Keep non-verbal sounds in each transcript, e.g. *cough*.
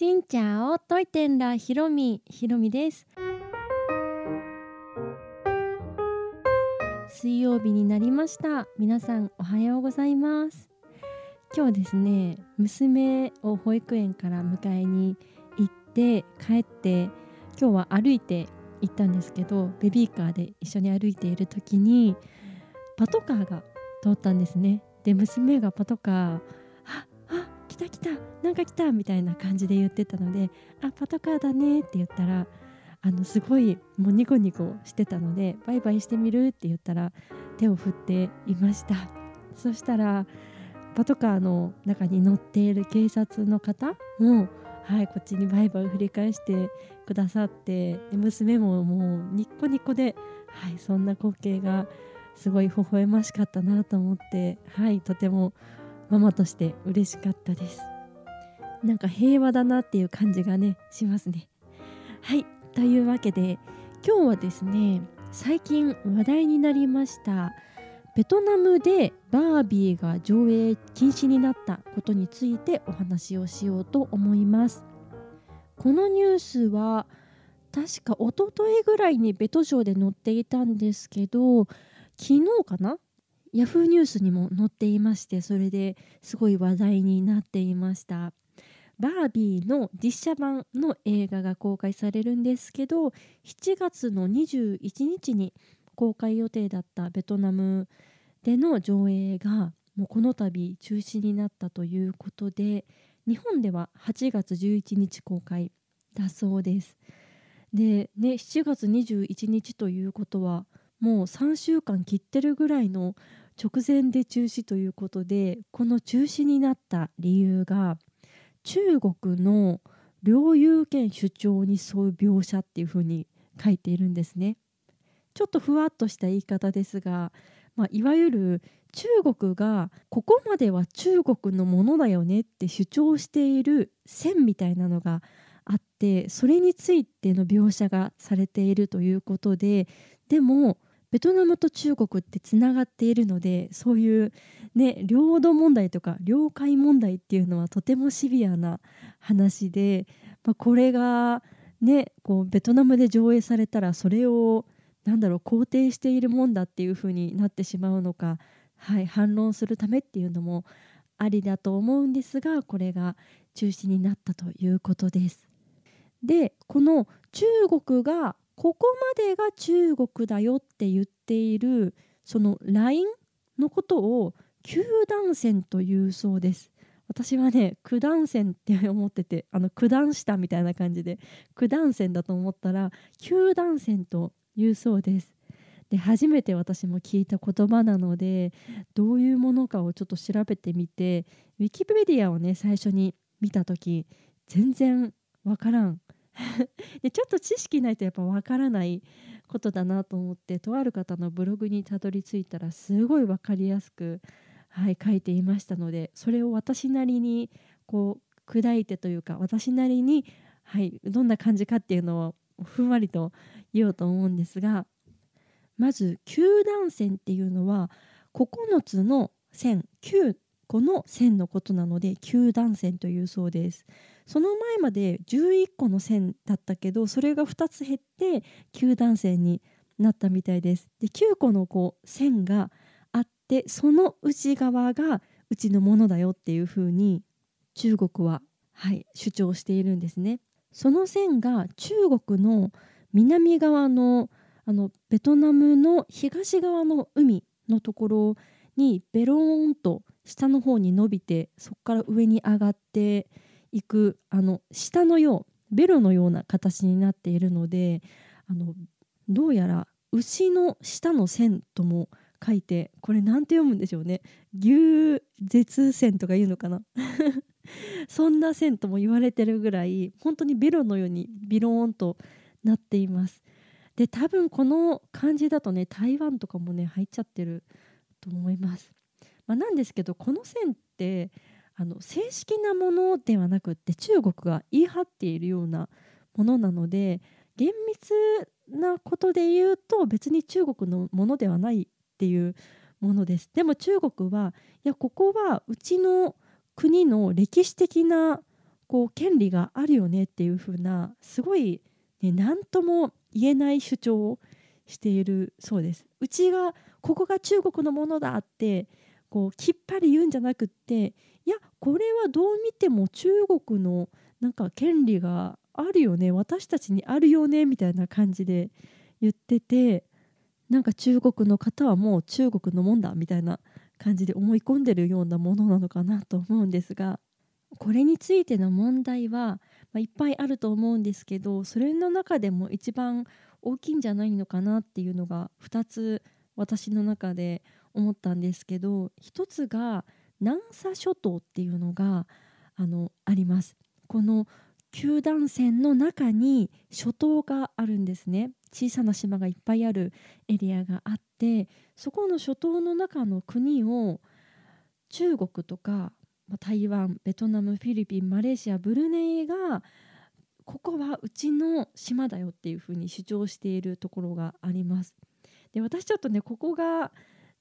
しんちゃおといてんらひろみ。ひろみです。水曜日になりました。皆さんおはようございます。今日ですね娘を保育園から迎えに行って帰って今日は歩いて行ったんですけどベビーカーで一緒に歩いている時にパトカーが通ったんですね。で娘がパトカー来たなんか来たみたいな感じで言ってたのであパトカーだねって言ったらあのすごいもうニコニコしてたのでバイバイしてみる？って言ったら手を振っていました。*laughs* そしたらパトカーの中に乗っている警察の方もはいこっちにバイバイ振り返してくださって娘ももうニッコニコではいそんな光景がすごい微笑ましかったなと思ってはいとてもママとして嬉しかったです。なんか平和だなっていう感じがねしますね。はいというわけで今日はですね最近話題になりましたベトナムでバービーが上映禁止になったことについてお話をしようと思います。このニュースは確か一昨日ぐらいにベト賞で載っていたんですけど昨日かなヤフーニュースにも載っていましてそれですごい話題になっていました。バービーの実写版の映画が公開されるんですけど7月の21日に公開予定だったベトナムでの上映がもうこの度中止になったということで日本では8月11日公開だそうです。でね7月21日ということはもう3週間切ってるぐらいの直前で中止ということでこの中止になった理由が中国の領有権主張に沿う描写っていうふうに書いているんですね。ちょっとふわっとした言い方ですが、まあ、いわゆる中国がここまでは中国のものだよねって主張している線みたいなのがあってそれについての描写がされているということででもベトナムと中国ってつながっているのでそういう、ね、領土問題とか領海問題っていうのはとてもシビアな話で、まあ、これが、ね、こうベトナムで上映されたらそれをなんだろう肯定しているもんだっていうふうになってしまうのか、はい、反論するためっていうのもありだと思うんですがこれが中止になったということです。でこの中国がここまでが中国だよって言っているそのラインのことを九段線というそうです。私はね九段線って思っててあの九段下みたいな感じで九段線だと思ったら九段線というそうです。で初めて私も聞いた言葉なのでどういうものかをちょっと調べてみてウィキペディアをね最初に見た時全然わからん *laughs* でちょっと知識ないとやっぱわからないことだなと思ってとある方のブログにたどり着いたらすごい分かりやすく、はい、書いていましたのでそれを私なりにこう砕いてというか私なりに、はい、どんな感じかっていうのをふんわりと言おうと思うんですがまず九段線っていうのは9つの線9個の線のことなので九段線というそうです。その前まで11個の線だったけどそれが2つ減って9段線になったみたいです。で9個のこう線があってその内側がうちのものだよっていうふうに中国は、はい、主張しているんですね。その線が中国の南側のあのベトナムの東側の海のところにベローンと下の方に伸びてそこから上に上がっていくあの下のようベロのような形になっているのであのどうやら牛の下の線とも書いてこれ何て読むんでしょうね。牛舌線とか言うのかな。*laughs* そんな線とも言われてるぐらい本当にベロのようにビローンとなっています。で多分この感じだとね台湾とかもね入っちゃってると思います、まあ、なんですけどこの線ってあの正式なものではなくって中国が言い張っているようなものなので厳密なことで言うと別に中国のものではないっていうものですでも中国はいやここはうちの国の歴史的なこう権利があるよねっていう風なすごい、ね、何とも言えない主張をしているそうです。うちがここが中国のものだってこうきっぱり言うんじゃなくっていやこれはどう見ても中国のなんか権利があるよね私たちにあるよねみたいな感じで言っててなんか中国の方はもう中国のもんだみたいな感じで思い込んでるようなものなのかなと思うんですがこれについての問題は、まあ、いっぱいあると思うんですけどそれの中でも一番大きいんじゃないのかなっていうのが2つ私の中で思ったんですけど1つが南沙諸島っていうのがあのあります。この九段線の中に諸島があるんですね小さな島がいっぱいあるエリアがあってそこの諸島の中の国を中国とか台湾ベトナムフィリピンマレーシアブルネイがここはうちの島だよっていうふうに主張しているところがあります。で私ちょっとねここが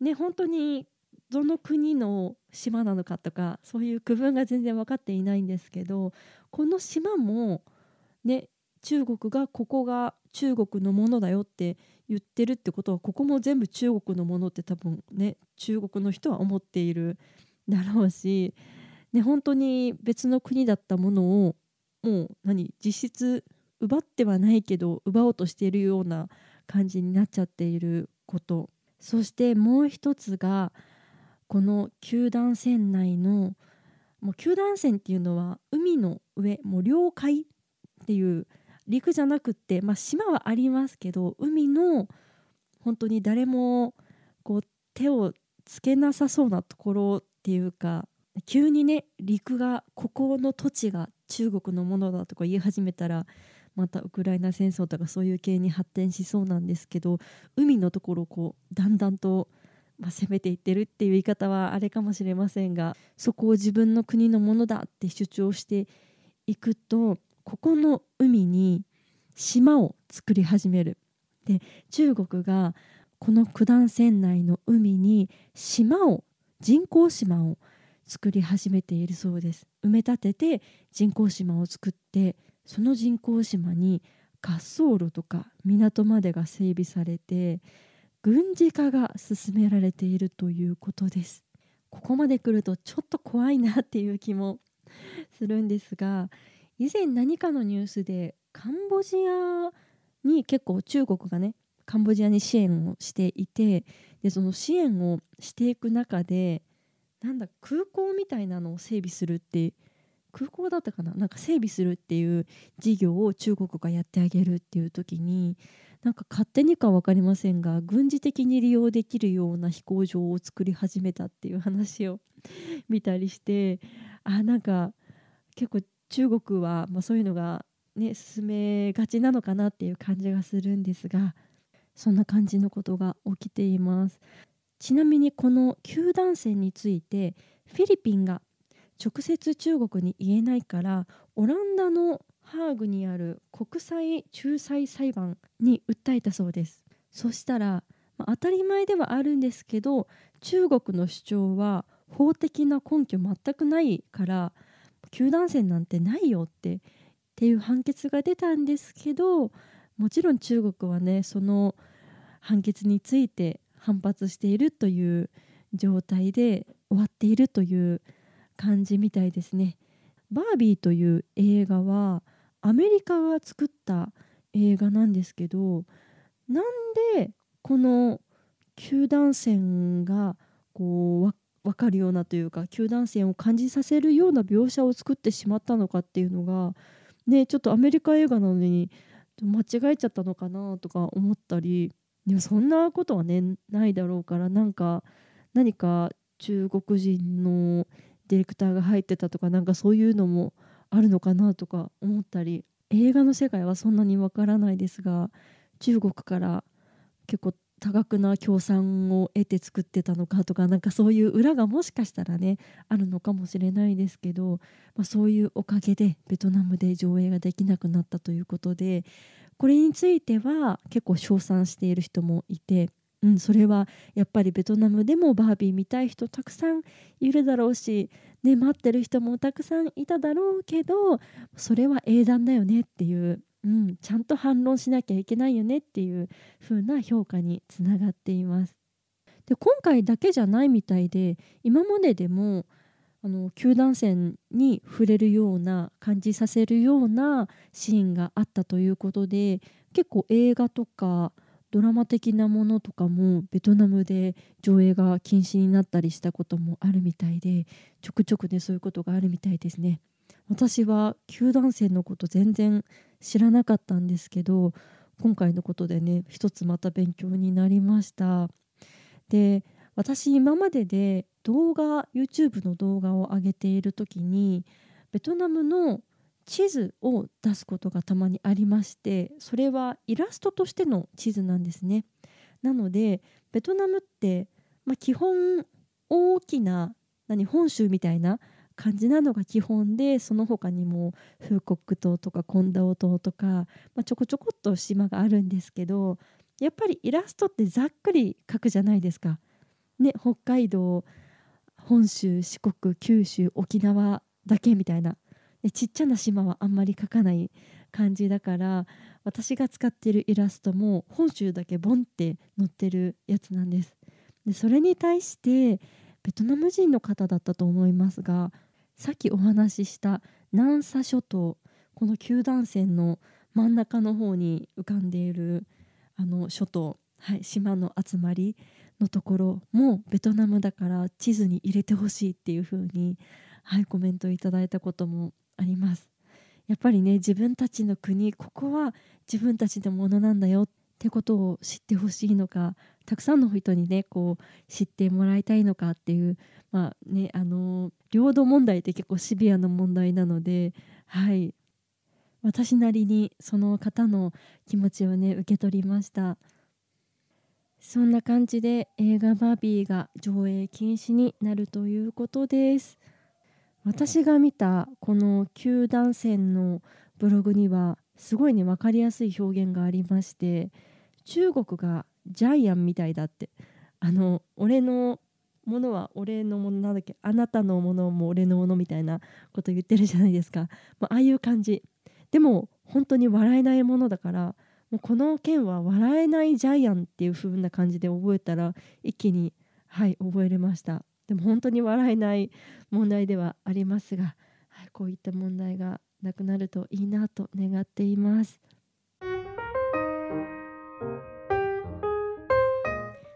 ね本当にどの国の島なのかとかそういう区分が全然分かっていないんですけどこの島もね中国がここが中国のものだよって言ってるってことはここも全部中国のものって多分ね中国の人は思っている *laughs* だろうし、ね、本当に別の国だったものをもう何実質奪ってはないけど奪おうとしているような感じになっちゃっていることそしてもう一つがこの九段線内のもう九段線っていうのは海の上もう領海っていう陸じゃなくって、まあ、島はありますけど海の本当に誰もこう手をつけなさそうなところっていうか急にね陸がここの土地が中国のものだとか言い始めたらまたウクライナ戦争とかそういう系に発展しそうなんですけど海のところをこうだんだんとまあ、攻めていってるっていう言い方はあれかもしれませんがそこを自分の国のものだって主張していくとここの海に島を作り始める。で中国がこの九段線内の海に島を人工島を作り始めているそうです埋め立てて人工島を作ってその人工島に滑走路とか港までが整備されて軍事化が進められているということです。ここまで来るとちょっと怖いなっていう気もするんですが以前何かのニュースでカンボジアに結構中国がねカンボジアに支援をしていてでその支援をしていく中でなんだ空港みたいなのを整備するって空港だったかな？なんか整備するっていう事業を中国がやってあげるっていう時になんか勝手にか分かりませんが軍事的に利用できるような飛行場を作り始めたっていう話を *laughs* 見たりしてあなんか結構中国は、まあ、そういうのが、ね、進めがちなのかなっていう感じがするんですがそんな感じのことが起きています。ちなみにこの九段線についてフィリピンが直接中国に言えないからオランダのハーグにある国際仲裁裁判に訴えたそうです。そしたら、まあ、当たり前ではあるんですけど中国の主張は法的な根拠全くないから球団戦なんてないよってっていう判決が出たんですけどもちろん中国はねその判決について反発しているという状態で終わっているという感じみたいですね。バービーという映画はアメリカが作った映画なんですけどなんでこの球団線がこう分かるようなというか球団線を感じさせるような描写を作ってしまったのかっていうのがねちょっとアメリカ映画なのに間違えちゃったのかなとか思ったりでもそんなことはねないだろうからなんか何か中国人のディレクターが入ってたとかなんかそういうのもあるのかなとか思ったり映画の世界はそんなにわからないですが中国から結構多額な協賛を得て作ってたのかとかなんかそういう裏がもしかしたらねあるのかもしれないですけど、まあ、そういうおかげでベトナムで上映ができなくなったということでこれについては結構称賛している人もいてうん、それはやっぱりベトナムでもバービー見たい人たくさんいるだろうしね、待ってる人もたくさんいただろうけどそれは英断だよねっていう、うん、ちゃんと反論しなきゃいけないよねっていう風な評価につながっています。で今回だけじゃないみたいで今まででもあの球団戦に触れるような感じさせるようなシーンがあったということで結構映画とかドラマ的なものとかもベトナムで上映が禁止になったりしたこともあるみたいでちょくちょくねそういうことがあるみたいですね。私は球団戦のこと全然知らなかったんですけど今回のことでね一つまた勉強になりました。で私今までで動画 YouTube の動画を上げている時にベトナムの地図を出すことがたまにありましてそれはイラストとしての地図なんですね。なのでベトナムって、まあ、基本大きな何本州みたいな感じなのが基本でその他にもフーコック島とかコンダオ島とか、まあ、ちょこちょこっと島があるんですけどやっぱりイラストってざっくり描くじゃないですか。ね北海道本州四国九州沖縄だけみたいなでちっちゃな島はあんまり描かない感じだから私が使ってるイラストも本州だけボンって載ってるやつなんです。でそれに対してベトナム人の方だったと思いますがさっきお話しした南沙諸島この九段線の真ん中の方に浮かんでいるあの諸島、はい、島の集まりのところもベトナムだから地図に入れてほしいっていう風にはいコメントいただいたこともあります。やっぱりね自分たちの国ここは自分たちのものなんだよってことを知ってほしいのかたくさんの人にねこう知ってもらいたいのかっていうまあねあの領土問題って結構シビアな問題なのではい。私なりにその方の気持ちをね受け取りました。そんな感じで映画バービーが上映禁止になるということです。私が見たこの球団戦のブログにはすごいね分かりやすい表現がありまして中国がジャイアンみたいだって。あの俺のものは俺のものなんだっけ？あなたのものも俺のものみたいなこと言ってるじゃないですか、まあ、ああいう感じ。でも本当に笑えないものだからもうこの件は笑えないジャイアンっていう風な感じで覚えたら一気にはい覚えれました。でも本当に笑えない問題ではありますが、はい、こういった問題がなくなるといいなと願っています。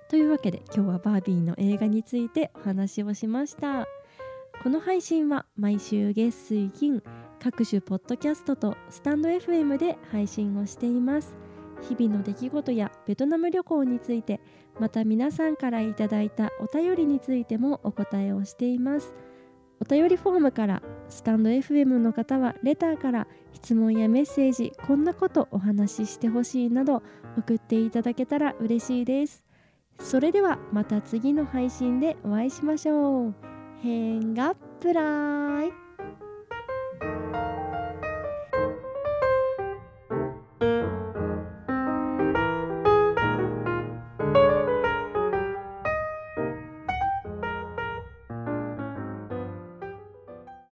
というわけで今日はバービーの映画についてお話をしましたこの配信は毎週月水金各種ポッドキャストとスタンド FM で配信をしています日々の出来事やベトナム旅行についてまた皆さんからいただいたお便りについてもお答えをしています。お便りフォームからスタンド FM の方はレターから質問やメッセージこんなことお話ししてほしいなど送っていただけたら嬉しいです。それではまた次の配信でお会いしましょう。変がプライ